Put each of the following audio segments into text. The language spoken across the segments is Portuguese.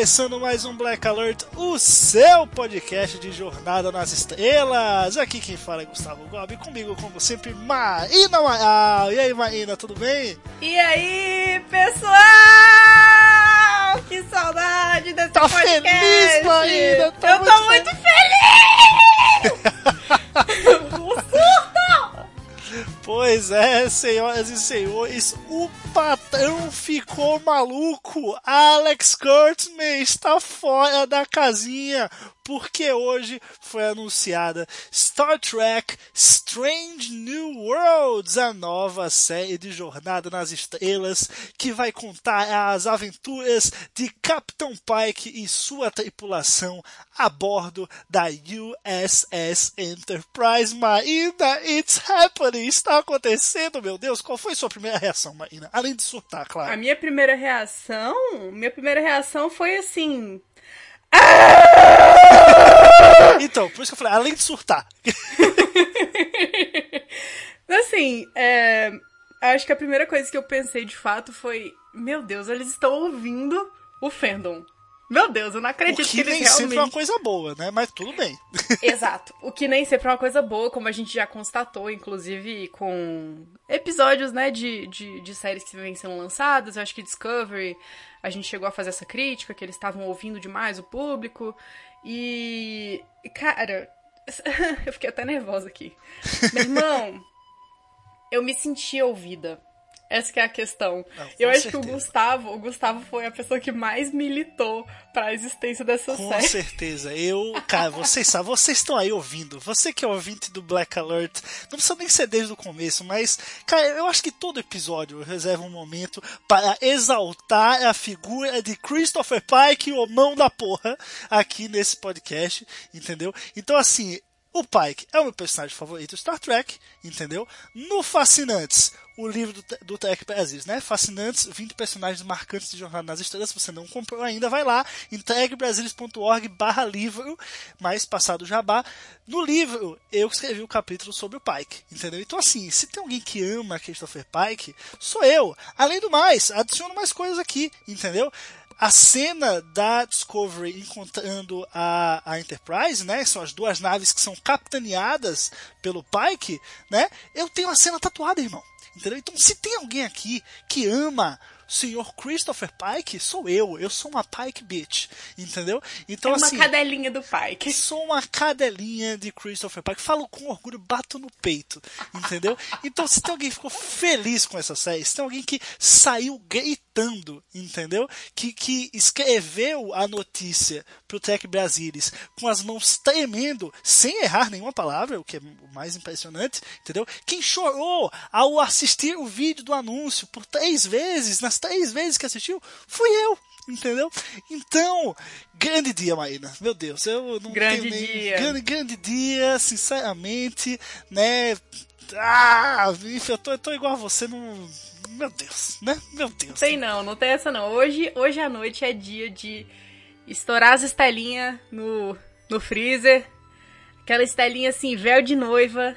Começando mais um Black Alert, o seu podcast de Jornada nas Estrelas. Aqui quem fala é Gustavo Gobi, comigo, como sempre, Maína Maal. E aí, Maína, tudo bem? E aí, pessoal? Que saudade desse Tá podcast! feliz, Maína? Tá Eu muito tô muito feliz! Pois é, senhoras e senhores, o patrão ficou maluco. Alex Kurtzman está fora da casinha porque hoje foi anunciada Star Trek Strange New Worlds, a nova série de Jornada nas Estrelas que vai contar as aventuras de Capitão Pike e sua tripulação a bordo da USS Enterprise. Marina, it's happening! Está acontecendo, meu Deus! Qual foi sua primeira reação, Marina? Além de surtar, A claro. minha primeira reação, minha primeira reação foi assim, Então, por isso que eu falei, além de surtar. assim, é, acho que a primeira coisa que eu pensei de fato foi, meu Deus, eles estão ouvindo o fandom. Meu Deus, eu não O acredito que, que eles nem realmente... sempre é uma coisa boa, né? Mas tudo bem. Exato. O que nem sempre é uma coisa boa, como a gente já constatou, inclusive com episódios, né, de, de, de séries que vêm sendo lançadas. Eu acho que Discovery, a gente chegou a fazer essa crítica, que eles estavam ouvindo demais o público. E. Cara, eu fiquei até nervosa aqui. Meu irmão, eu me senti ouvida. Essa que é a questão. Não, com eu acho que o certeza. Gustavo, o Gustavo foi a pessoa que mais militou pra existência dessa Com série. certeza. Eu, cara, vocês sabem, vocês estão aí ouvindo. Você que é ouvinte do Black Alert, não precisa nem ser desde o começo, mas, cara, eu acho que todo episódio eu reservo um momento para exaltar a figura de Christopher Pike, o mão da porra, aqui nesse podcast, entendeu? Então, assim, o Pike é o meu personagem favorito Star Trek, entendeu? No Fascinantes, o livro do, do Trek Brasil, né? Fascinantes, 20 personagens marcantes de Jornada nas Estrelas. Se você não comprou ainda, vai lá, entreguebrasilis.org barra livro, mais passado jabá. No livro, eu escrevi o capítulo sobre o Pike, entendeu? Então, assim, se tem alguém que ama Christopher Pike, sou eu. Além do mais, adiciono mais coisas aqui, entendeu? A cena da Discovery encontrando a, a Enterprise, né? São as duas naves que são capitaneadas pelo Pike, né? Eu tenho a cena tatuada, irmão. Entendeu? Então, se tem alguém aqui que ama o senhor Christopher Pike, sou eu. Eu sou uma Pike bitch. Entendeu? Então, é uma assim. cadelinha do Pike. Sou uma cadelinha de Christopher Pike. Falo com orgulho, bato no peito. Entendeu? Então, se tem alguém que ficou feliz com essa série, se tem alguém que saiu gritando, entendeu? Que, que escreveu a notícia pro Tech Brasilis com as mãos tremendo, sem errar nenhuma palavra, o que é o mais impressionante, entendeu? Quem chorou ao assistir o vídeo do anúncio por três vezes, nas três vezes que assistiu, fui eu. Entendeu? Então, grande dia, Maína. Meu Deus, eu não Grande tenho nem... dia. Grande, grande dia, sinceramente, né? Ah, eu tô, eu tô igual a você, não... Meu Deus, né? Meu Deus. Tem não, não tem essa não. Hoje, hoje à noite é dia de estourar as estelinhas no, no freezer. Aquela estelinha assim, véu de noiva.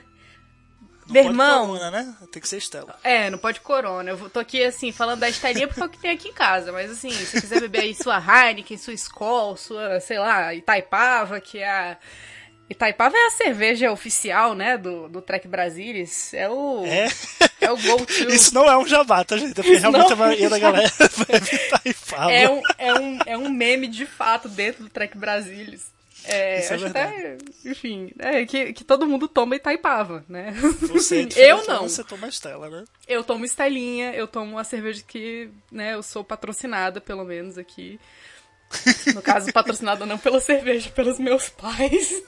Não Meu pode irmão. corona, né? Tem que ser Estela. É, não pode corona. Eu tô aqui assim, falando da estelinha porque é o que tem aqui em casa. Mas assim, se quiser beber aí sua Heineken, sua Skol, sua, sei lá, Itaipava, que é a. Itaipava é a cerveja oficial, né, do, do Trek Brasilis. É o. É? É o go-to. Isso não é um jabá, tá, gente? É porque Isso realmente não a maioria da galera vai evitar e fala. É um, é, um, é um meme de fato dentro do Trek Brasilis. É, Isso é acho até, enfim, é que, que todo mundo toma Itaipava, né? Você é eu não. Você toma Estela, né? Eu tomo Estelinha, eu tomo uma cerveja que, né, eu sou patrocinada, pelo menos, aqui. No caso, patrocinada não pela cerveja, pelos meus pais.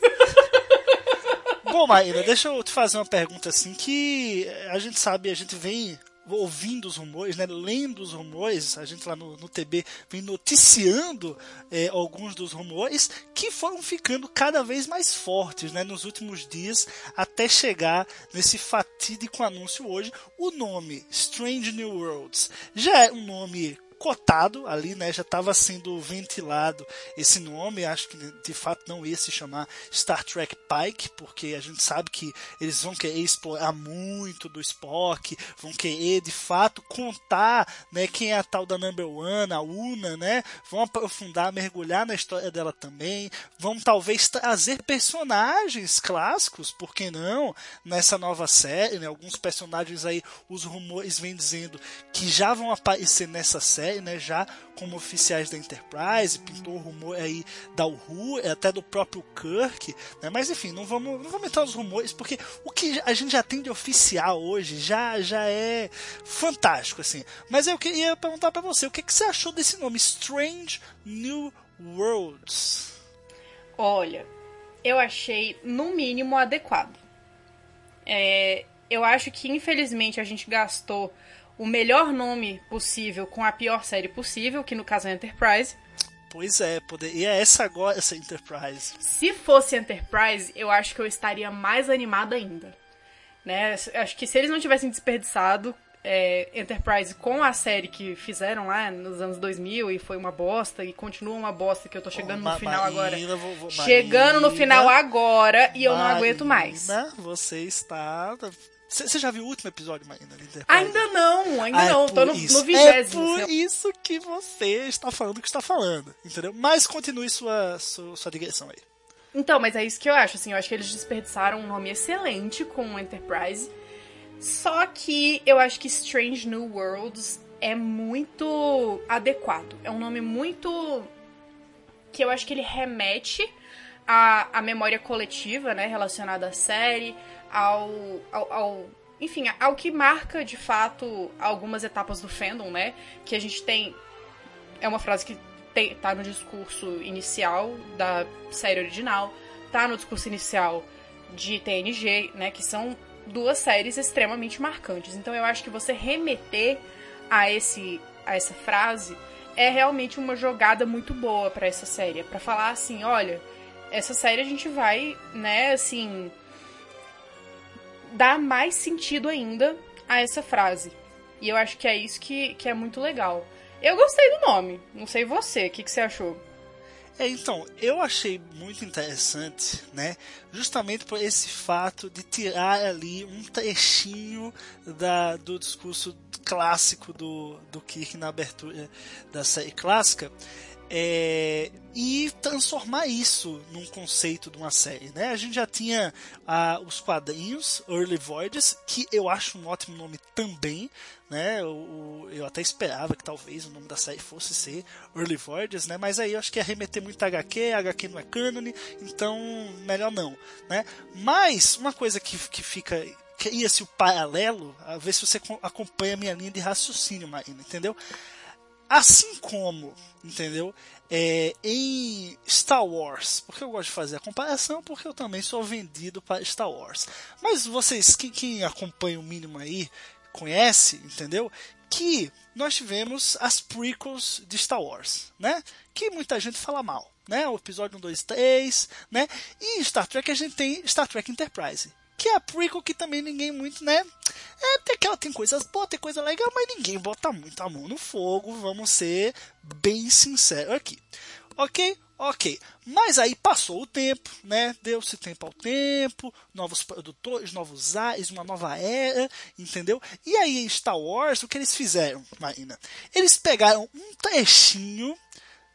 Bom, Maíra, deixa eu te fazer uma pergunta assim que a gente sabe, a gente vem ouvindo os rumores, né, lendo os rumores, a gente lá no, no TB vem noticiando é, alguns dos rumores que foram ficando cada vez mais fortes né, nos últimos dias até chegar nesse fatídico anúncio hoje. O nome Strange New Worlds já é um nome cotado ali, né? Já estava sendo ventilado esse nome. Acho que de fato não ia se chamar Star Trek Pike, porque a gente sabe que eles vão querer explorar muito do Spock, vão querer de fato contar, né? Quem é a tal da Number One, a Una, né? Vão aprofundar, mergulhar na história dela também. Vão talvez trazer personagens clássicos, por que não? Nessa nova série, né? Alguns personagens aí, os rumores vêm dizendo que já vão aparecer nessa série né, já como oficiais da Enterprise, pintou o rumor aí da Uhu, até do próprio Kirk, né, mas enfim, não vamos, não vamos entrar nos rumores, porque o que a gente já tem de oficial hoje já, já é fantástico, assim. Mas eu queria perguntar para você, o que, que você achou desse nome, Strange New Worlds? Olha, eu achei no mínimo adequado. É, eu acho que infelizmente a gente gastou o melhor nome possível com a pior série possível, que no caso é Enterprise. Pois é, poderia é essa agora, essa Enterprise. Se fosse Enterprise, eu acho que eu estaria mais animada ainda. Né? Acho que se eles não tivessem desperdiçado é, Enterprise com a série que fizeram lá nos anos 2000 e foi uma bosta e continua uma bosta que eu tô chegando oh, no final agora. Vou, vou, chegando no final agora e eu não aguento mais. Você está você já viu o último episódio, Marina? Ainda não, ainda ah, não. É Tô no, no vigésimo. É por isso que você está falando o que está falando, entendeu? Mas continue sua, sua, sua digressão aí. Então, mas é isso que eu acho, assim, eu acho que eles desperdiçaram um nome excelente com o Enterprise. Só que eu acho que Strange New Worlds é muito adequado. É um nome muito. que eu acho que ele remete à, à memória coletiva, né, relacionada à série ao, ao, ao enfim, ao que marca de fato algumas etapas do fandom, né? Que a gente tem. É uma frase que tem, tá no discurso inicial da série original, tá no discurso inicial de TNG, né? Que são duas séries extremamente marcantes. Então eu acho que você remeter a, esse, a essa frase é realmente uma jogada muito boa para essa série. para falar assim: olha, essa série a gente vai, né, assim dá mais sentido ainda a essa frase. E eu acho que é isso que, que é muito legal. Eu gostei do nome, não sei você, o que, que você achou? É, então, eu achei muito interessante, né? Justamente por esse fato de tirar ali um trechinho da, do discurso clássico do, do Kirk na abertura da série clássica é, e transformar isso num conceito de uma série. Né? A gente já tinha ah, os quadrinhos Early Voyages, que eu acho um ótimo nome também. Né? Eu, eu até esperava que talvez o nome da série fosse ser Early Voyages, né? mas aí eu acho que ia remeter muito a HQ, a HQ não é canon, então melhor não. Né? Mas uma coisa que, que fica cria-se o paralelo, a ver se você acompanha a minha linha de raciocínio, Marina, entendeu? Assim como, entendeu? É, em Star Wars, porque eu gosto de fazer a comparação, porque eu também sou vendido para Star Wars. Mas vocês, quem, quem acompanha o mínimo aí, conhece, entendeu? Que nós tivemos as prequels de Star Wars, né? Que muita gente fala mal, né? O episódio 1, 2, 3, né? E em Star Trek a gente tem Star Trek Enterprise que é a prequel que também ninguém muito, né? É, tem, aquela, tem coisas boas, tem coisa legal, mas ninguém bota muito a mão no fogo, vamos ser bem sinceros aqui. Ok? Ok. Mas aí passou o tempo, né? Deu-se tempo ao tempo, novos produtores, novos ares, uma nova era, entendeu? E aí em Star Wars, o que eles fizeram, Marina? Eles pegaram um trechinho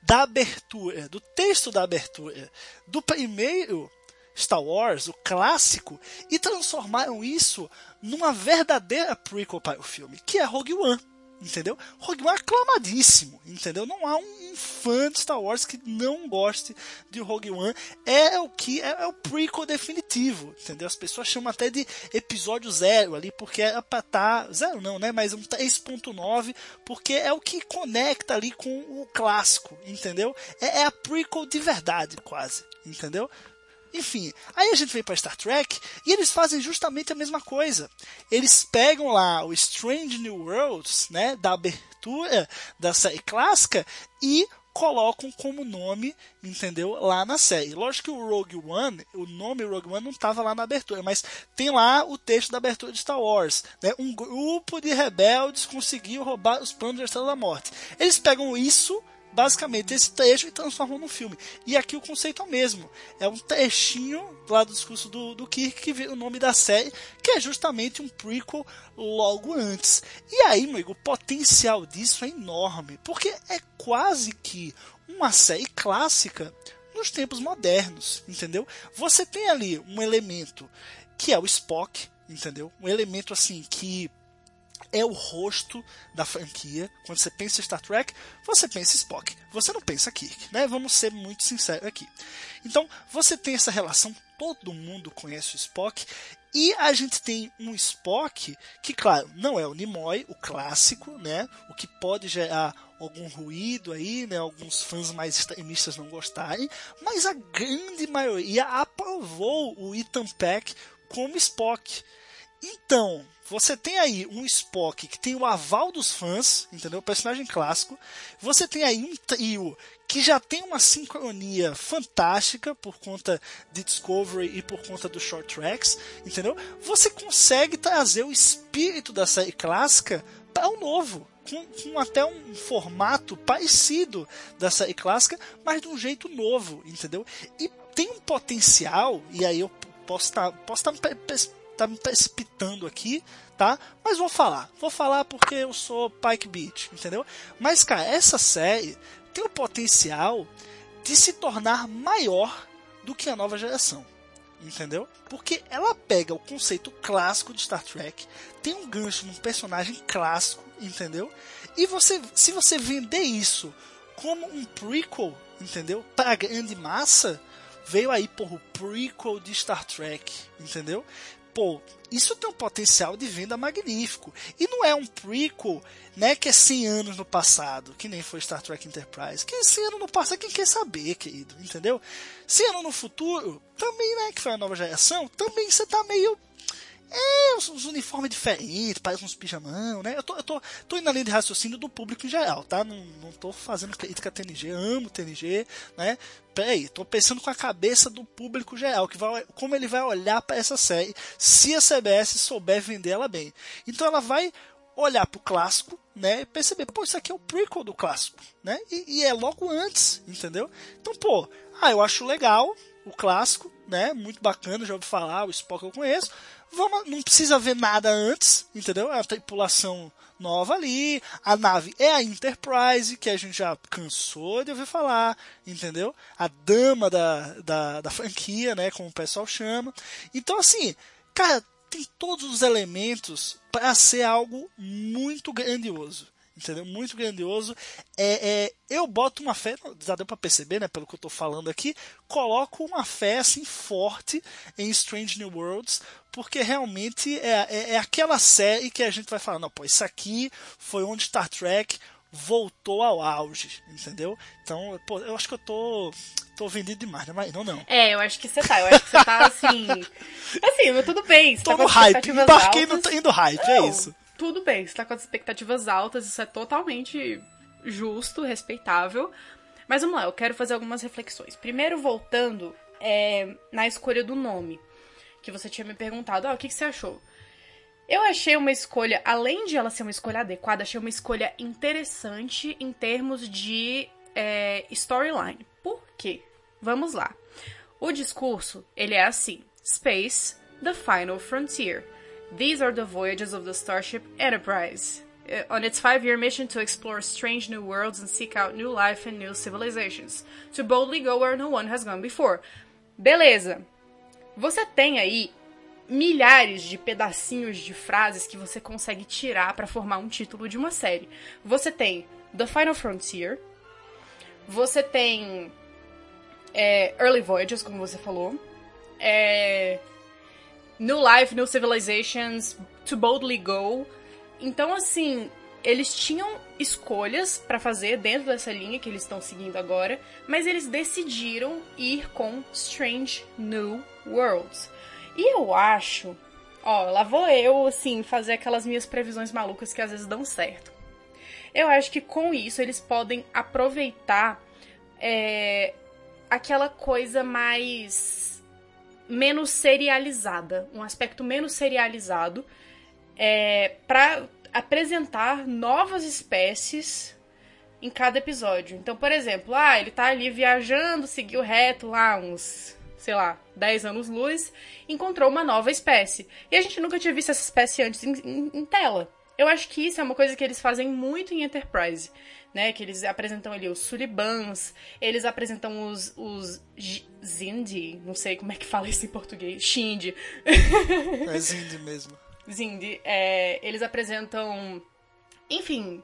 da abertura, do texto da abertura do primeiro Star Wars, o clássico, e transformaram isso numa verdadeira prequel para o filme, que é Rogue One. entendeu? Rogue One é aclamadíssimo, entendeu? Não há um fã de Star Wars que não goste de Rogue One. É o que é, é o prequel definitivo, entendeu? As pessoas chamam até de episódio zero ali, porque é pra estar tá, zero não, né? Mas um 3.9, porque é o que conecta ali com o clássico, entendeu? É, é a prequel de verdade, quase, entendeu? Enfim, aí a gente vem para Star Trek e eles fazem justamente a mesma coisa. Eles pegam lá o Strange New Worlds, né, da abertura da série clássica e colocam como nome, entendeu? Lá na série. Lógico que o Rogue One, o nome Rogue One não estava lá na abertura, mas tem lá o texto da abertura de Star Wars, né? Um grupo de rebeldes conseguiu roubar os planos da Estrela da Morte. Eles pegam isso basicamente esse trecho e transformam num filme. E aqui o conceito é o mesmo. É um trechinho lá do discurso do, do Kirk que vê o nome da série, que é justamente um prequel logo antes. E aí, meu amigo, o potencial disso é enorme, porque é quase que uma série clássica nos tempos modernos, entendeu? Você tem ali um elemento que é o Spock, entendeu? Um elemento assim que é o rosto da franquia. Quando você pensa em Star Trek, você pensa Spock. Você não pensa Kirk, né? Vamos ser muito sinceros aqui. Então, você tem essa relação, todo mundo conhece o Spock, e a gente tem um Spock que, claro, não é o Nimoy, o clássico, né? O que pode gerar algum ruído aí, né? Alguns fãs mais extremistas não gostarem, mas a grande maioria aprovou o Ethan Peck como Spock. Então, você tem aí um Spock que tem o aval dos fãs, entendeu? Personagem clássico. Você tem aí um trio que já tem uma sincronia fantástica por conta de Discovery e por conta dos short tracks, entendeu? Você consegue trazer o espírito da série clássica para o novo. Com, com, até um formato parecido da série clássica, mas de um jeito novo, entendeu? E tem um potencial, e aí eu posso estar tá, posso tá tá me precipitando aqui, tá? Mas vou falar. Vou falar porque eu sou Pike Beach, entendeu? Mas, cara, essa série tem o potencial de se tornar maior do que a nova geração. Entendeu? Porque ela pega o conceito clássico de Star Trek, tem um gancho num personagem clássico, entendeu? E você, se você vender isso como um prequel, entendeu? Para a grande massa, veio aí por o prequel de Star Trek, entendeu? Pô, isso tem um potencial de venda magnífico. E não é um prequel, né, que é 100 anos no passado, que nem foi Star Trek Enterprise. Que 100 anos no passado, quem quer saber, querido, entendeu? 100 anos no futuro, também, né, que foi a nova geração, também você tá meio é, os, uniformes diferentes, parece uns pijamão, né? Eu tô, eu tô, tô indo na linha de raciocínio do público em geral, tá? Não, não tô fazendo crítica a TNG, amo TNG, né? Peraí, tô pensando com a cabeça do público geral, que vai, como ele vai olhar para essa série, se a CBS souber vender ela bem. Então ela vai olhar pro clássico, né? E perceber, pô, isso aqui é o prequel do clássico, né? E, e é logo antes, entendeu? Então, pô, ah, eu acho legal o clássico, né? Muito bacana, já ouvi falar, o Spock eu conheço vamos, não precisa ver nada antes, entendeu? É a tripulação nova ali, a nave é a Enterprise, que a gente já cansou de ouvir falar, entendeu? A dama da, da, da franquia, né? Como o pessoal chama. Então, assim, cara, tem todos os elementos para ser algo muito grandioso entendeu? Muito grandioso. É, é, eu boto uma fé, já deu para perceber, né, pelo que eu estou falando aqui, coloco uma fé assim forte em Strange New Worlds, porque realmente é, é, é aquela série que a gente vai falar, não, pô, isso aqui foi onde Star Trek voltou ao auge, entendeu? Então, pô, eu acho que eu tô tô vendido demais, né? Mas não, não. É, eu acho que você tá. Eu acho que você tá assim. assim, tudo bem. Você tô tá no hype. Embarquei no indo hype, é não, é isso tudo bem, você tá com as expectativas altas, isso é totalmente justo, respeitável. Mas vamos lá, eu quero fazer algumas reflexões. Primeiro, voltando é, na escolha do nome, que você tinha me perguntado, ah, o que, que você achou? Eu achei uma escolha, além de ela ser uma escolha adequada, achei uma escolha interessante em termos de é, storyline. Por quê? Vamos lá. O discurso, ele é assim: Space, the final frontier. These are the voyages of the Starship Enterprise uh, on its five year mission to explore strange new worlds and seek out new life and new civilizations, to boldly go where no one has gone before. Beleza. Você tem aí milhares de pedacinhos de frases que você consegue tirar para formar um título de uma série. Você tem The Final Frontier, você tem é, Early Voyages, como você falou, é, New Life, New Civilizations, To Boldly Go. Então, assim, eles tinham escolhas para fazer dentro dessa linha que eles estão seguindo agora, mas eles decidiram ir com Strange New Worlds. E eu acho, ó, lá vou eu assim fazer aquelas minhas previsões malucas que às vezes dão certo. Eu acho que com isso eles podem aproveitar é, aquela coisa mais menos serializada, um aspecto menos serializado, é, para apresentar novas espécies em cada episódio. Então, por exemplo, ah, ele tá ali viajando, seguiu reto lá uns, sei lá, 10 anos luz, encontrou uma nova espécie. E a gente nunca tinha visto essa espécie antes em, em, em tela. Eu acho que isso é uma coisa que eles fazem muito em Enterprise, né? Que eles apresentam ali os Sulibans, eles apresentam os, os Zindi, não sei como é que fala isso em português, Shindy. É Zindi mesmo. Zindi, é, eles apresentam, enfim,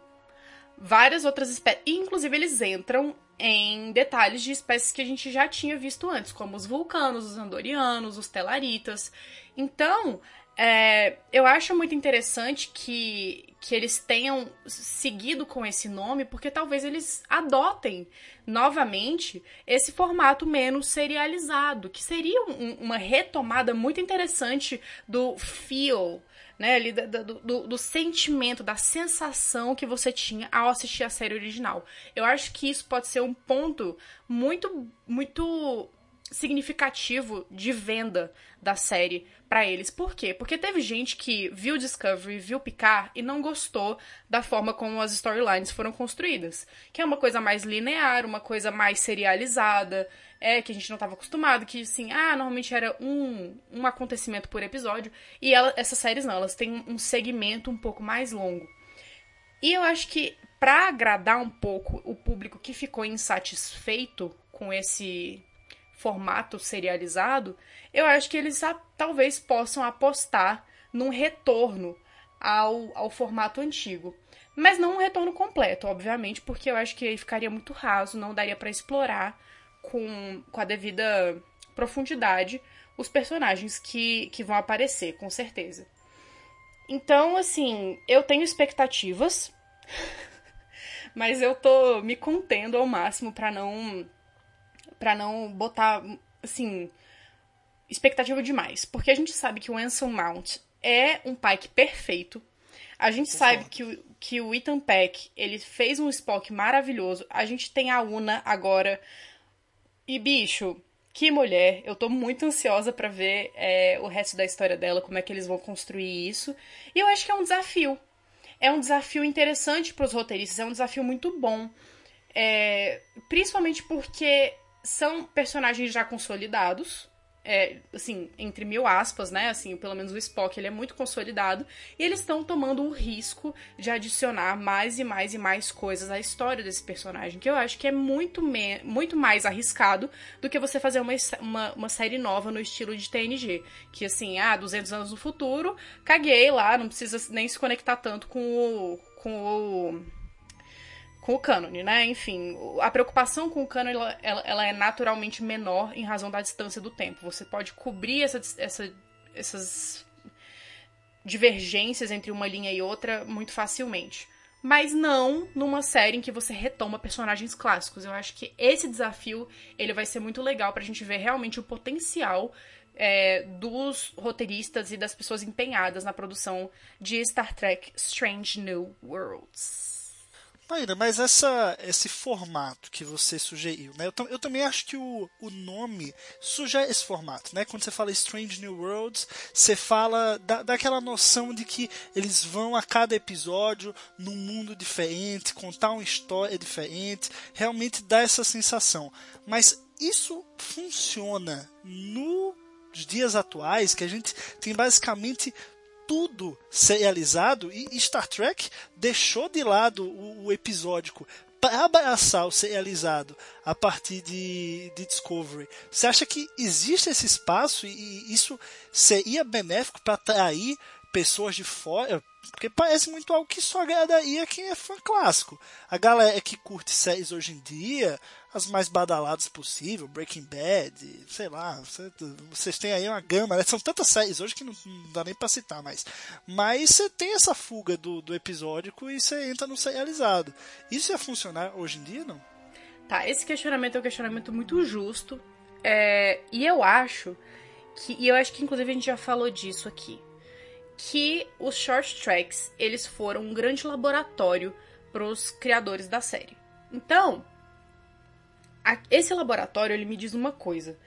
várias outras espécies. Inclusive, eles entram em detalhes de espécies que a gente já tinha visto antes, como os vulcanos, os andorianos, os telaritas. Então, é, eu acho muito interessante que, que eles tenham seguido com esse nome, porque talvez eles adotem novamente esse formato menos serializado, que seria um, uma retomada muito interessante do feel, né, ali do, do, do, sentimento, da sensação que você tinha ao assistir a série original. Eu acho que isso pode ser um ponto muito, muito significativo de venda da série para eles. Por quê? Porque teve gente que viu Discovery, viu Picard e não gostou da forma como as storylines foram construídas. Que é uma coisa mais linear, uma coisa mais serializada, é que a gente não estava acostumado, que assim, ah, normalmente era um, um acontecimento por episódio. E ela, essas séries não, elas têm um segmento um pouco mais longo. E eu acho que para agradar um pouco o público que ficou insatisfeito com esse formato serializado, eu acho que eles talvez possam apostar num retorno ao, ao formato antigo. Mas não um retorno completo, obviamente, porque eu acho que ficaria muito raso, não daria para explorar com, com a devida profundidade os personagens que, que vão aparecer, com certeza. Então, assim, eu tenho expectativas, mas eu tô me contendo ao máximo para não para não botar, assim, expectativa demais. Porque a gente sabe que o Anson Mount é um Pike perfeito. A gente sabe que o, que o Ethan Peck, ele fez um Spock maravilhoso. A gente tem a Una agora. E, bicho, que mulher. Eu tô muito ansiosa para ver é, o resto da história dela, como é que eles vão construir isso. E eu acho que é um desafio. É um desafio interessante para os roteiristas, é um desafio muito bom. É, principalmente porque são personagens já consolidados. É, assim, entre mil aspas, né? Assim, pelo menos o Spock, ele é muito consolidado. E eles estão tomando o risco de adicionar mais e mais e mais coisas à história desse personagem. Que eu acho que é muito, me muito mais arriscado do que você fazer uma, uma, uma, série nova no estilo de TNG. Que, assim, ah, 200 anos no futuro, caguei lá, não precisa nem se conectar tanto com o... Com o com o cânone, né? Enfim, a preocupação com o cânone ela, ela, ela, é naturalmente menor em razão da distância do tempo. Você pode cobrir essa, essa, essas divergências entre uma linha e outra muito facilmente. Mas não numa série em que você retoma personagens clássicos. Eu acho que esse desafio ele vai ser muito legal pra gente ver realmente o potencial é, dos roteiristas e das pessoas empenhadas na produção de Star Trek Strange New Worlds. Maíra, mas essa, esse formato que você sugeriu, né? Eu, eu também acho que o, o nome sugere esse formato, né? Quando você fala Strange New Worlds, você fala da, daquela noção de que eles vão a cada episódio num mundo diferente, contar uma história diferente, realmente dá essa sensação. Mas isso funciona nos dias atuais, que a gente tem basicamente tudo serializado e Star Trek deixou de lado o, o episódico para abraçar o serializado a partir de, de Discovery, você acha que existe esse espaço e isso seria benéfico para atrair pessoas de fora? Porque parece muito algo que só agradaria quem é fã clássico. A galera que curte séries hoje em dia, as mais badaladas possível, Breaking Bad, sei lá, vocês têm aí uma gama, né? são tantas séries hoje que não, não dá nem pra citar mais. Mas você tem essa fuga do, do episódico e você entra no serializado. Isso ia funcionar hoje em dia, não? Tá, esse questionamento é um questionamento muito justo. É, e eu acho que. E eu acho que inclusive a gente já falou disso aqui que os short tracks eles foram um grande laboratório para os criadores da série. Então, a, esse laboratório ele me diz uma coisa,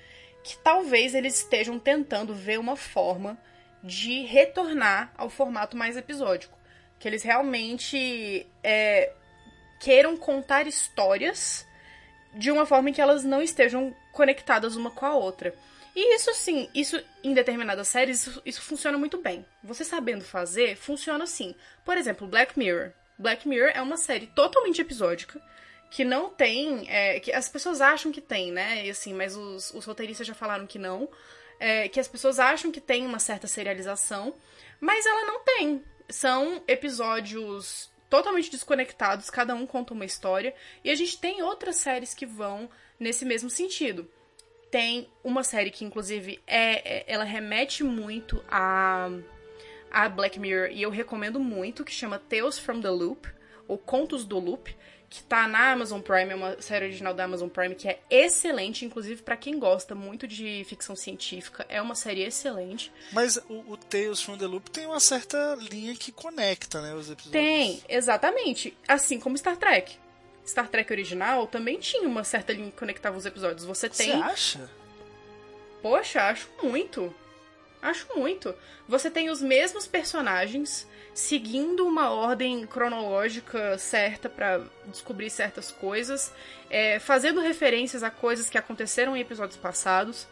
que talvez eles estejam tentando ver uma forma de retornar ao formato mais episódico, que eles realmente é, queiram contar histórias de uma forma em que elas não estejam conectadas uma com a outra. E isso, sim, isso em determinadas séries, isso, isso funciona muito bem. Você sabendo fazer, funciona assim. Por exemplo, Black Mirror. Black Mirror é uma série totalmente episódica, que não tem. É, que as pessoas acham que tem, né? E assim, mas os, os roteiristas já falaram que não. É, que as pessoas acham que tem uma certa serialização, mas ela não tem. São episódios totalmente desconectados, cada um conta uma história, e a gente tem outras séries que vão nesse mesmo sentido tem uma série que, inclusive, é, é, ela remete muito a, a Black Mirror e eu recomendo muito, que chama Tales from the Loop, ou Contos do Loop, que tá na Amazon Prime, é uma série original da Amazon Prime que é excelente, inclusive para quem gosta muito de ficção científica, é uma série excelente. Mas o, o, Tales from the Loop tem uma certa linha que conecta, né, os episódios. Tem, exatamente, assim como Star Trek. Star Trek original também tinha uma certa linha que conectava os episódios. Você tem. Você acha? Poxa, acho muito. Acho muito. Você tem os mesmos personagens seguindo uma ordem cronológica certa para descobrir certas coisas, é, fazendo referências a coisas que aconteceram em episódios passados.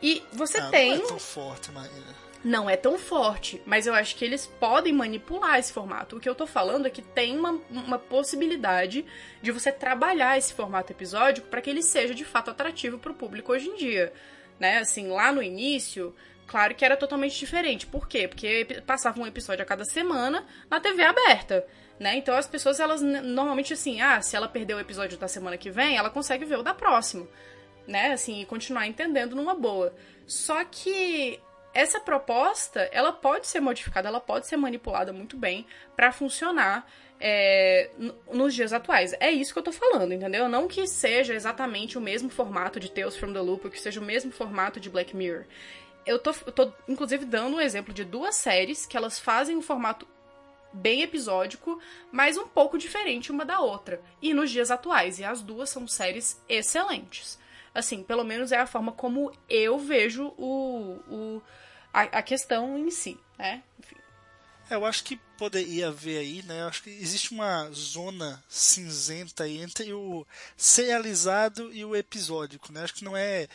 E você ah, tem. Não é tão forte, Maíra não é tão forte, mas eu acho que eles podem manipular esse formato. O que eu tô falando é que tem uma, uma possibilidade de você trabalhar esse formato episódico para que ele seja de fato atrativo para o público hoje em dia. Né? Assim, lá no início, claro que era totalmente diferente. Por quê? Porque passava um episódio a cada semana na TV aberta. Né? Então as pessoas, elas normalmente assim, ah, se ela perder o episódio da semana que vem, ela consegue ver o da próxima. Né? Assim, e continuar entendendo numa boa. Só que essa proposta, ela pode ser modificada, ela pode ser manipulada muito bem para funcionar é, nos dias atuais. É isso que eu tô falando, entendeu? Não que seja exatamente o mesmo formato de Tales from the Loop, que seja o mesmo formato de Black Mirror. Eu tô, eu tô, inclusive, dando um exemplo de duas séries que elas fazem um formato bem episódico, mas um pouco diferente uma da outra. E nos dias atuais. E as duas são séries excelentes. Assim, pelo menos é a forma como eu vejo o, o a, a questão em si, né? Enfim. É, eu acho que poderia haver aí, né? Eu acho que existe uma zona cinzenta aí entre o serializado e o episódico, né? Acho que não é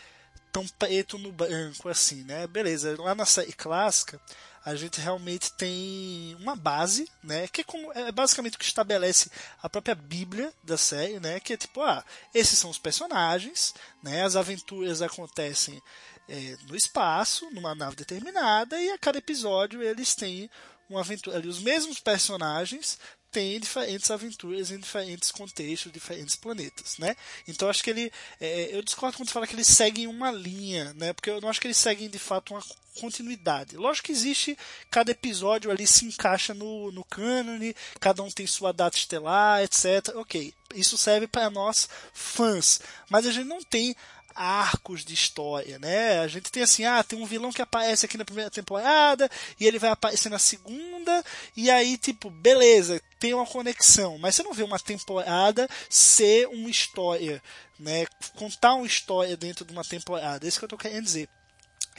tão preto no branco assim, né? Beleza, lá na série clássica a gente realmente tem uma base, né? Que é, como, é basicamente o que estabelece a própria Bíblia da série, né? Que é tipo, ah, esses são os personagens, né? As aventuras acontecem é, no espaço, numa nave determinada, e a cada episódio eles têm uma aventura. Ali, os mesmos personagens têm diferentes aventuras em diferentes contextos, diferentes planetas, né? Então acho que ele, é, eu discordo quando fala que eles seguem uma linha, né? Porque eu não acho que eles seguem de fato uma continuidade. Lógico que existe, cada episódio ali se encaixa no, no cânone, cada um tem sua data estelar, etc. Ok, isso serve para nós fãs, mas a gente não tem arcos de história, né? A gente tem assim, ah, tem um vilão que aparece aqui na primeira temporada e ele vai aparecer na segunda e aí tipo, beleza, tem uma conexão, mas você não vê uma temporada ser uma história, né? Contar uma história dentro de uma temporada. É isso que eu tô querendo dizer.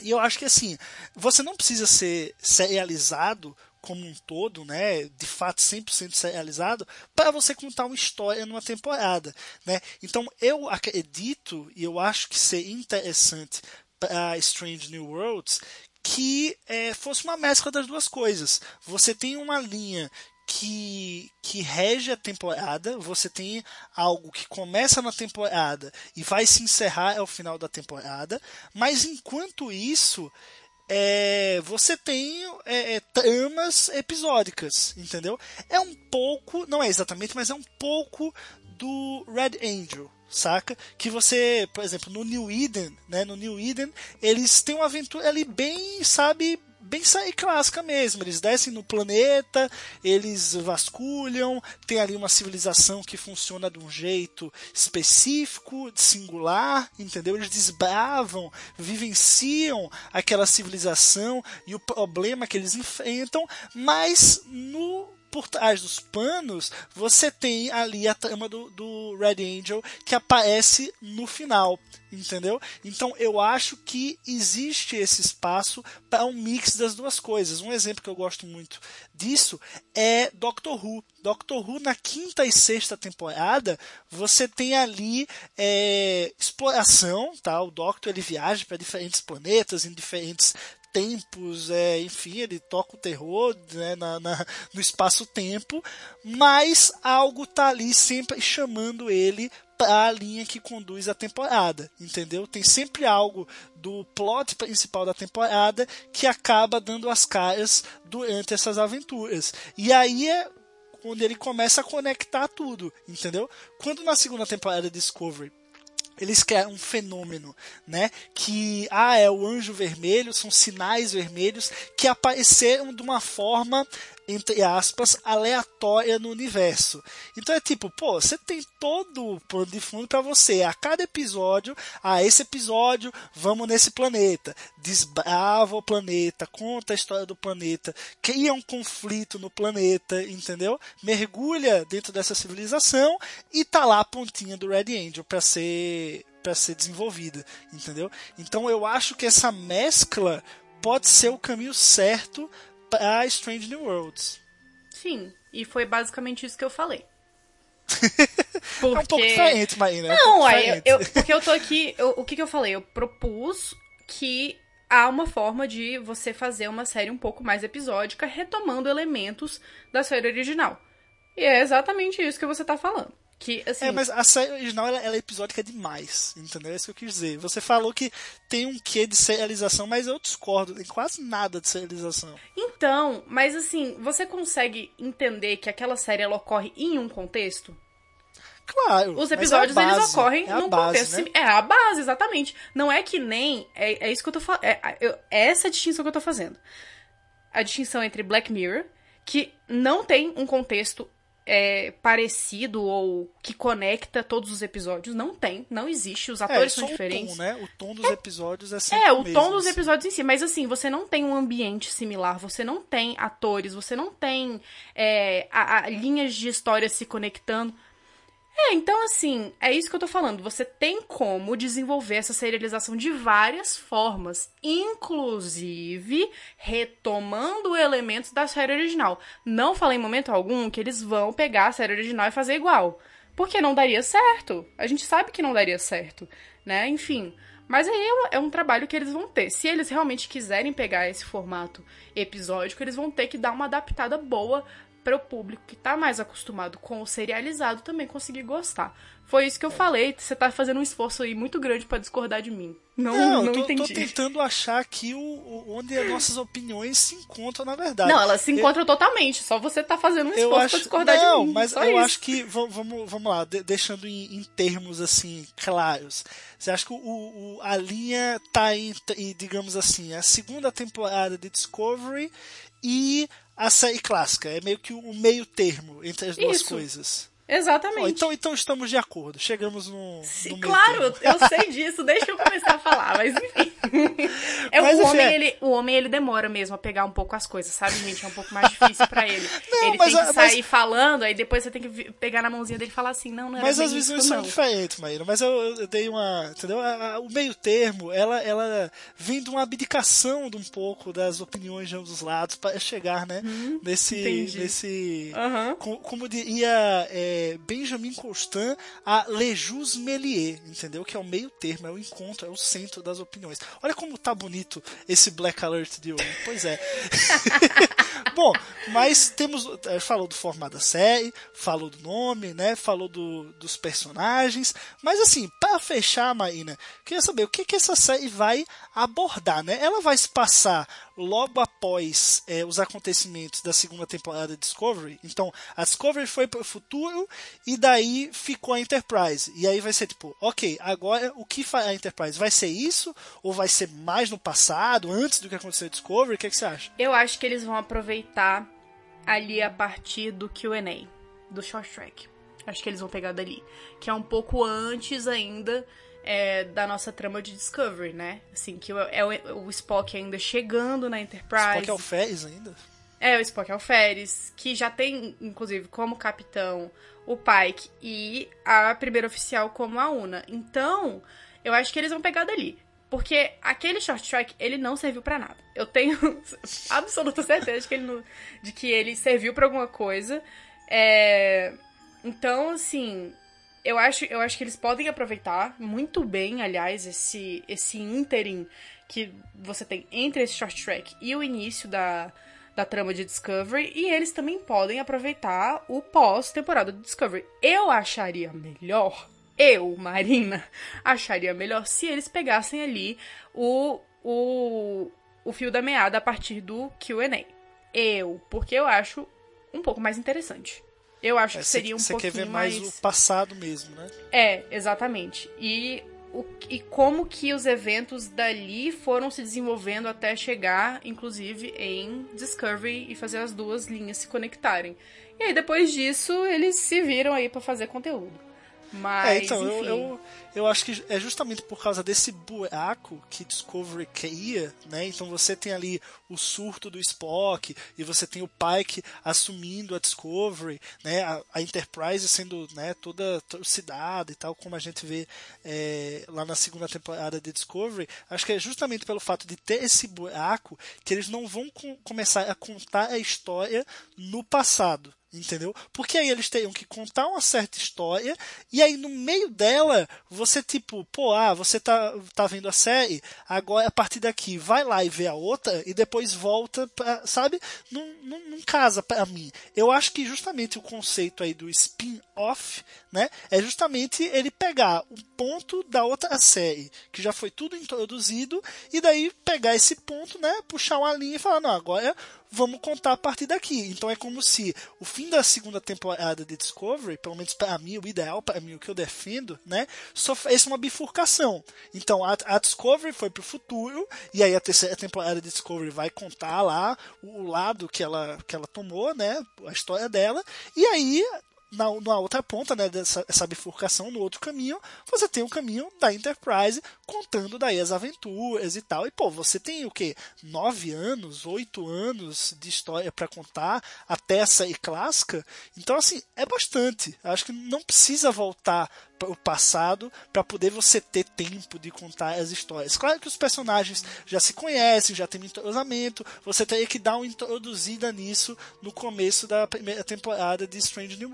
E eu acho que assim, você não precisa ser serializado como um todo, né, de fato 100% serializado, para você contar uma história numa temporada, né? Então eu acredito e eu acho que seria interessante para Strange New Worlds que é, fosse uma mescla das duas coisas. Você tem uma linha que, que rege a temporada, você tem algo que começa na temporada e vai se encerrar ao final da temporada, mas enquanto isso, é, você tem é, é, tramas episódicas, entendeu? É um pouco, não é exatamente, mas é um pouco do Red Angel, saca? Que você, por exemplo, no New Eden, né? No New Eden, eles têm uma aventura ali bem, sabe, bem sair clássica mesmo. Eles descem no planeta, eles vasculham, tem ali uma civilização que funciona de um jeito específico, singular, entendeu? Eles desbravam, vivenciam aquela civilização e o problema que eles enfrentam, mas no por trás dos panos, você tem ali a trama do, do Red Angel que aparece no final, entendeu? Então eu acho que existe esse espaço para um mix das duas coisas. Um exemplo que eu gosto muito disso é Doctor Who. Doctor Who na quinta e sexta temporada você tem ali é, exploração, tá? O Doctor ele viaja para diferentes planetas em diferentes tempos, é, enfim, ele toca o terror né, na, na, no espaço-tempo, mas algo tá ali sempre chamando ele a linha que conduz a temporada, entendeu? Tem sempre algo do plot principal da temporada que acaba dando as caras durante essas aventuras. E aí é onde ele começa a conectar tudo, entendeu? Quando na segunda temporada de Discovery eles querem um fenômeno, né? Que ah, é o anjo vermelho, são sinais vermelhos que apareceram de uma forma entre aspas, aleatória no universo. Então é tipo, pô, você tem todo o plano de fundo para você. A cada episódio, ah, esse episódio, vamos nesse planeta. Desbrava o planeta, conta a história do planeta, cria um conflito no planeta, entendeu? Mergulha dentro dessa civilização e tá lá a pontinha do Red Angel para ser para ser desenvolvida, entendeu? Então eu acho que essa mescla pode ser o caminho certo a Strange New Worlds. Sim, e foi basicamente isso que eu falei. Porque... É um pouco diferente, Marina. Não, um aí, eu, porque eu tô aqui. Eu, o que, que eu falei? Eu propus que há uma forma de você fazer uma série um pouco mais episódica, retomando elementos da série original. E é exatamente isso que você tá falando. Que, assim... É, mas a série original ela, ela, é episódica demais, entendeu? É isso que eu quis dizer. Você falou que tem um quê de serialização, mas eu discordo, tem quase nada de serialização. Então, mas assim, você consegue entender que aquela série ela ocorre em um contexto? Claro. Os episódios é eles ocorrem é num base, contexto. Né? É a base, exatamente. Não é que nem. É, é isso que eu tô falando. É, é, essa é a distinção que eu tô fazendo. A distinção entre Black Mirror, que não tem um contexto é, parecido ou que conecta todos os episódios. Não tem, não existe. Os atores é, são diferentes. O tom, né? O tom dos episódios é sempre É, o, o mesmo, tom dos assim. episódios em si. Mas assim, você não tem um ambiente similar, você não tem atores, você não tem é, a, a, linhas de história se conectando. É, então assim, é isso que eu tô falando. Você tem como desenvolver essa serialização de várias formas, inclusive retomando elementos da série original. Não falei em momento algum que eles vão pegar a série original e fazer igual, porque não daria certo. A gente sabe que não daria certo, né? Enfim, mas aí é um, é trabalho que eles vão ter. Se eles realmente quiserem pegar esse formato episódico, eles vão ter que dar uma adaptada boa para o público que tá mais acostumado com o serializado também conseguir gostar. Foi isso que eu falei. Você tá fazendo um esforço aí muito grande para discordar de mim. Não, não, não tô, entendi. tô tentando achar aqui o, o, onde as nossas opiniões se encontram, na verdade. Não, elas se encontram eu, totalmente. Só você tá fazendo um esforço acho, pra discordar não, de mim. mas Só eu isso. acho que, vamos, vamos lá, de, deixando em, em, termos assim, claros. Você acha que o, o, a linha tá entre, digamos assim, a segunda temporada de Discovery e a série clássica. É meio que o meio termo entre as duas Isso. coisas. Exatamente. Bom, então, então estamos de acordo. Chegamos no. Sim, no claro, eu sei disso, deixa eu começar a falar, mas enfim. É, Mas, o, homem, é- ele, o homem, ele demora mesmo a pegar um pouco as coisas, sabe, gente? É um pouco mais difícil pra ele. Não, ele mas tem que sair falando, aí depois você tem que pegar na mãozinha dele e falar assim, não, não era Mas as isso, visões são diferentes, Maíra. Mas eu, eu dei uma. Entendeu? O meio termo, ela, ela vem de uma abdicação de um pouco das opiniões de ambos os lados para chegar, né? nesse. Uhum. entendi. nesse Aham. co- Como diria é, Benjamin Constant, a Le Jus Melier, entendeu? Que é o meio termo, é o encontro, é o centro das opiniões. Olha como tá bonito esse Black Alert de hoje. Pois é. Bom, mas temos. eh, Falou do formato da série, falou do nome, né? Falou do, dos personagens. Mas assim, para fechar, Marina, queria saber o que, que essa série vai abordar, né? Ela vai se passar logo após eh, os acontecimentos da segunda temporada de Discovery. Então, a Discovery foi para o futuro e daí ficou a Enterprise. E aí vai ser tipo, ok, agora o que faz a Enterprise? Vai ser isso? Ou vai ser mais no passado, antes do que aconteceu a Discovery? O que, que você acha? Eu acho que eles vão aproveitar ali a partir do QA, do short track. Acho que eles vão pegar dali. Que é um pouco antes ainda é, da nossa trama de Discovery, né? Assim, que é o, o Spock ainda chegando na Enterprise. Spock é o Ferris ainda? É, o Spock Alferes, que já tem, inclusive, como capitão o Pike e a primeira oficial como a Una. Então, eu acho que eles vão pegar dali. Porque aquele short track, ele não serviu pra nada. Eu tenho absoluta certeza de que ele, não- de que ele serviu pra alguma coisa. É, Então, assim, eu acho, eu acho que eles podem aproveitar muito bem, aliás, esse, esse ínterim que você tem entre esse short track e o início da, da trama de Discovery. E eles também podem aproveitar o pós-temporada de Discovery. Eu acharia melhor, eu, Marina, acharia melhor se eles pegassem ali o, o, o fio da meada a partir do QA. Eu, porque eu acho um pouco mais interessante. Eu acho que seria um você pouquinho quer ver mais... mais o passado mesmo, né? É, exatamente. E, o, e como que os eventos dali foram se desenvolvendo até chegar, inclusive, em Discovery e fazer as duas linhas se conectarem. E aí, depois disso, eles se viram aí pra fazer conteúdo. Mas, é, então, eu, eu, eu acho que é justamente por causa desse buraco que Discovery caía, né? Então você tem ali o surto do Spock e você tem o Pike assumindo a Discovery, né? A, a Enterprise sendo né, toda torcidada e tal, como a gente vê é, lá na segunda temporada de Discovery. Acho que é justamente pelo fato de ter esse buraco que eles não vão com- começar a contar a história no passado. Entendeu? Porque aí eles teriam que contar uma certa história e aí no meio dela você tipo, pô, ah, você tá, tá vendo a série, agora a partir daqui vai lá e vê a outra e depois volta pra, sabe? Não, não, não casa pra mim. Eu acho que justamente o conceito aí do spin-off, né, é justamente ele pegar um ponto da outra série, que já foi tudo introduzido, e daí pegar esse ponto, né, puxar uma linha e falar, não, agora vamos contar a partir daqui. Então é como se o fim da segunda temporada de Discovery, pelo menos para mim, o ideal para mim, o que eu defendo, né, sofresse uma bifurcação. Então a, a Discovery foi pro futuro e aí a terceira temporada de Discovery vai contar lá o, o lado que ela que ela tomou, né, a história dela. E aí na, na outra ponta, né, dessa essa bifurcação, no outro caminho, você tem o caminho da Enterprise contando daí as aventuras e tal. E, pô, você tem o quê? Nove anos, oito anos de história para contar até a série clássica. Então, assim, é bastante. Acho que não precisa voltar o passado para poder você ter tempo de contar as histórias. Claro que os personagens já se conhecem, já tem um entrosamento, você teria que dar uma introduzida nisso no começo da primeira temporada de Strange New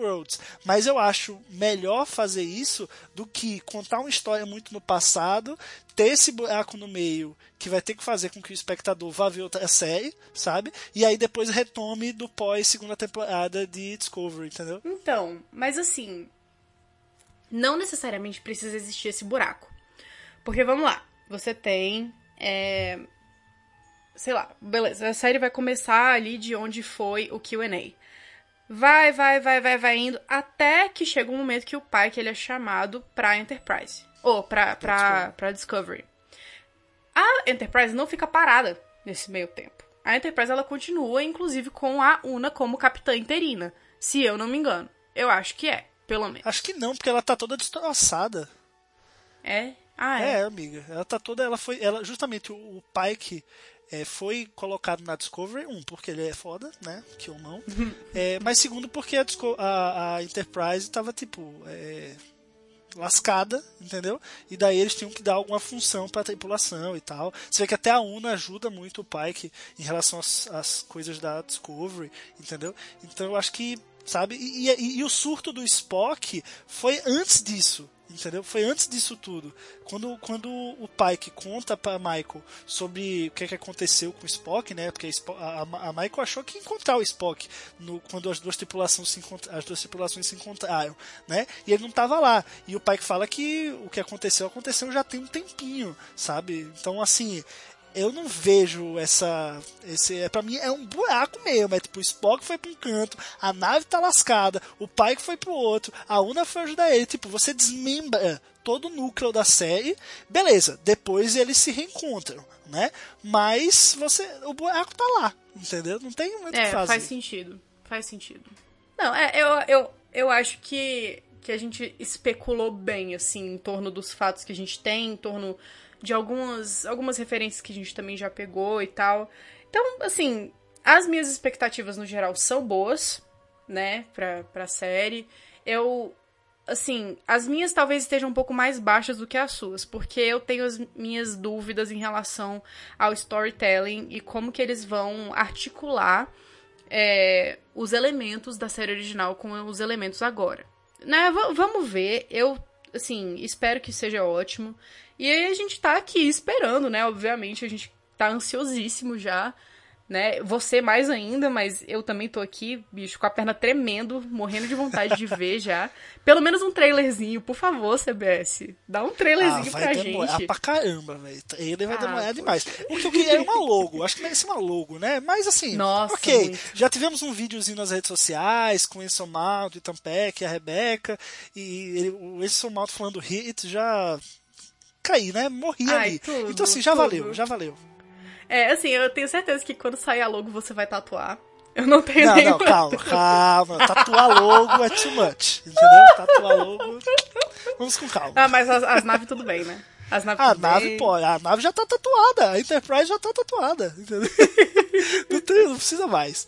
Mas eu acho melhor fazer isso do que contar uma história muito no passado, ter esse buraco no meio que vai ter que fazer com que o espectador vá ver outra série, sabe? E aí depois retome do pós segunda temporada de Discovery, entendeu? Então, mas assim, não necessariamente precisa existir esse buraco. Porque vamos lá, você tem. é, sei lá, beleza, a série vai começar ali de onde foi o QA. Vai, vai, vai, vai, vai indo, até que chega um momento que o Pike ele é chamado pra Enterprise. Ou pra, pra, pra Discovery. A Enterprise não fica parada nesse meio tempo. A Enterprise ela continua, inclusive, com a Una como capitã interina. Se eu não me engano. Eu acho que é, pelo menos. Acho que não, porque ela tá toda destroçada. É? Ah, é. É, amiga. Ela tá toda. Ela foi. Ela, justamente o, o Pike é, foi colocado na Discovery, um, porque ele é foda, né? Que ou não. É, mas segundo, porque a, Disco- a- a Enterprise tava, tipo. é, lascada, entendeu? E daí eles tinham que dar alguma função pra tripulação e tal. Você vê que até a UNA ajuda muito o Pike em relação às, às coisas da Discovery, entendeu? Então eu acho que sabe? E, e, e o surto do Spock foi antes disso, entendeu? Foi antes disso tudo. Quando, quando o Pike conta para Michael sobre o que, é que aconteceu com o Spock, né? Porque a, a, Michael achou que ia encontrar o Spock no, quando as duas tripulações se as duas tripulações se encontraram, né? E ele não estava lá. E o Pike fala que o que aconteceu aconteceu já tem um tempinho, sabe? Então assim, eu não vejo essa. Esse, é, pra mim é um buraco mesmo. É tipo, o Spock foi pra um canto, a nave tá lascada, o pai que foi pro outro, a Una foi ajudar ele. Tipo, você desmembra todo o núcleo da série, beleza, depois eles se reencontram, né? Mas você. O buraco tá lá, entendeu? Não tem muito o é, que fazer. Faz sentido. Faz sentido. Não, é, eu, eu, eu acho que, que a gente especulou bem, assim, em torno dos fatos que a gente tem, em torno de algumas, algumas referências que a gente também já pegou e tal. Então, assim, as minhas expectativas no geral são boas, né, pra, pra série. Eu, assim, as minhas talvez estejam um pouco mais baixas do que as suas, porque eu tenho as minhas dúvidas em relação ao storytelling e como que eles vão articular é, os elementos da série original com os elementos agora. Né, vamos ver, eu, assim, espero que seja ótimo. E aí a gente tá aqui esperando, né? Obviamente, a gente tá ansiosíssimo já, né? Você mais ainda, mas eu também tô aqui, bicho, com a perna tremendo, morrendo de vontade de ver já. Pelo menos um trailerzinho, por favor, CBS. Dá um trailerzinho ah, pra demorar gente. pra caramba, velho. Ele vai Ah, demorar demais. O que eu queria era uma logo. Acho que merece uma logo, né? Mas assim, Nossa, ok. muito. Já tivemos um videozinho nas redes sociais com o Enson Mount, o Ethan Peck, a Rebeca. E ele, o Enson Mount falando hit já caí, né? Morri Ai, ali. tudo, então assim, já tudo. valeu, já valeu. É, assim, eu tenho certeza que quando sair a logo você vai tatuar. Eu não tenho Não, não, calma, calma. Tatuar logo é too much, entendeu? Tatuar logo. Vamos com calma. Ah, mas as, as naves tudo bem, né? As naves A tudo nave, bem. pô, a nave já tá tatuada, a Enterprise já tá tatuada, entendeu? não, tem, não precisa mais.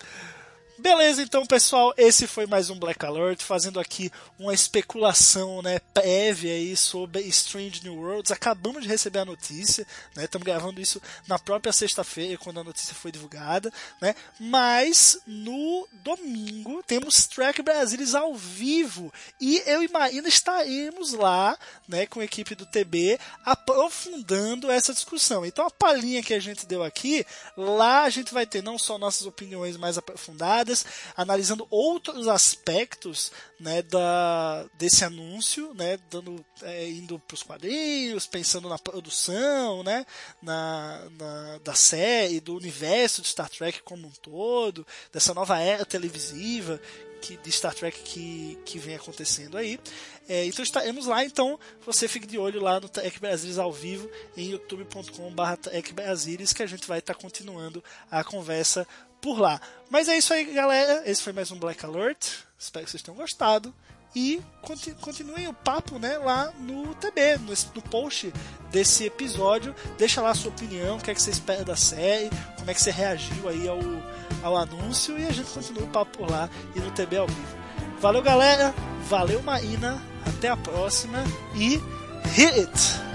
Beleza, então, pessoal, esse foi mais um Black Alert, fazendo aqui uma especulação, né, prévia aí sobre Strange New Worlds. Acabamos de receber a notícia, né, estamos gravando isso na própria sexta-feira, quando a notícia foi divulgada, né, mas no domingo temos Track Brasilis ao vivo e eu e Marina estaremos lá, né, com a equipe do TB, aprofundando essa discussão. Então, a palhinha que a gente deu aqui, lá a gente vai ter não só nossas opiniões mais aprofundadas, analisando outros aspectos né, da, desse anúncio, né, dando, é, indo para os quadrinhos, pensando na produção né, na, na, da série, do universo de Star Trek como um todo, dessa nova era televisiva que, de Star Trek que, que vem acontecendo aí. É, então estaremos lá, então você fique de olho lá no Trek Brasilis ao vivo em youtube.com.br que a gente vai estar continuando a conversa por lá. Mas é isso aí, galera. Esse foi mais um Black Alert. Espero que vocês tenham gostado. E conti- continuem o papo né, lá no TB, no, no post desse episódio. Deixa lá a sua opinião, o que é que você espera da série, como é que você reagiu aí ao, ao anúncio. E a gente continua o papo por lá e no TB ao vivo. Valeu, galera. Valeu, Maína. Até a próxima. E hit it!